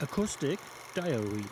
Acoustic Diary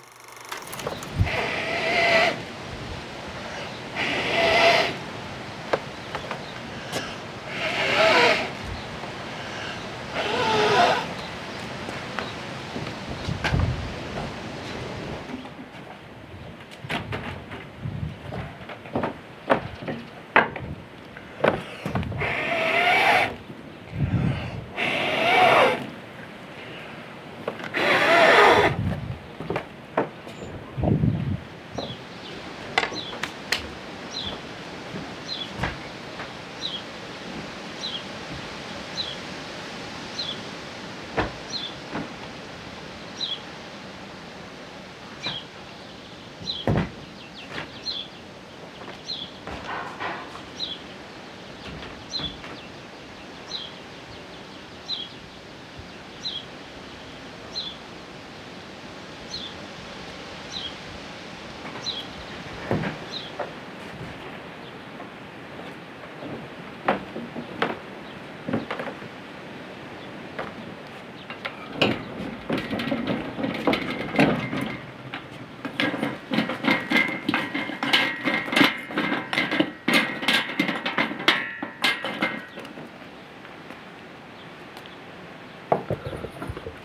何?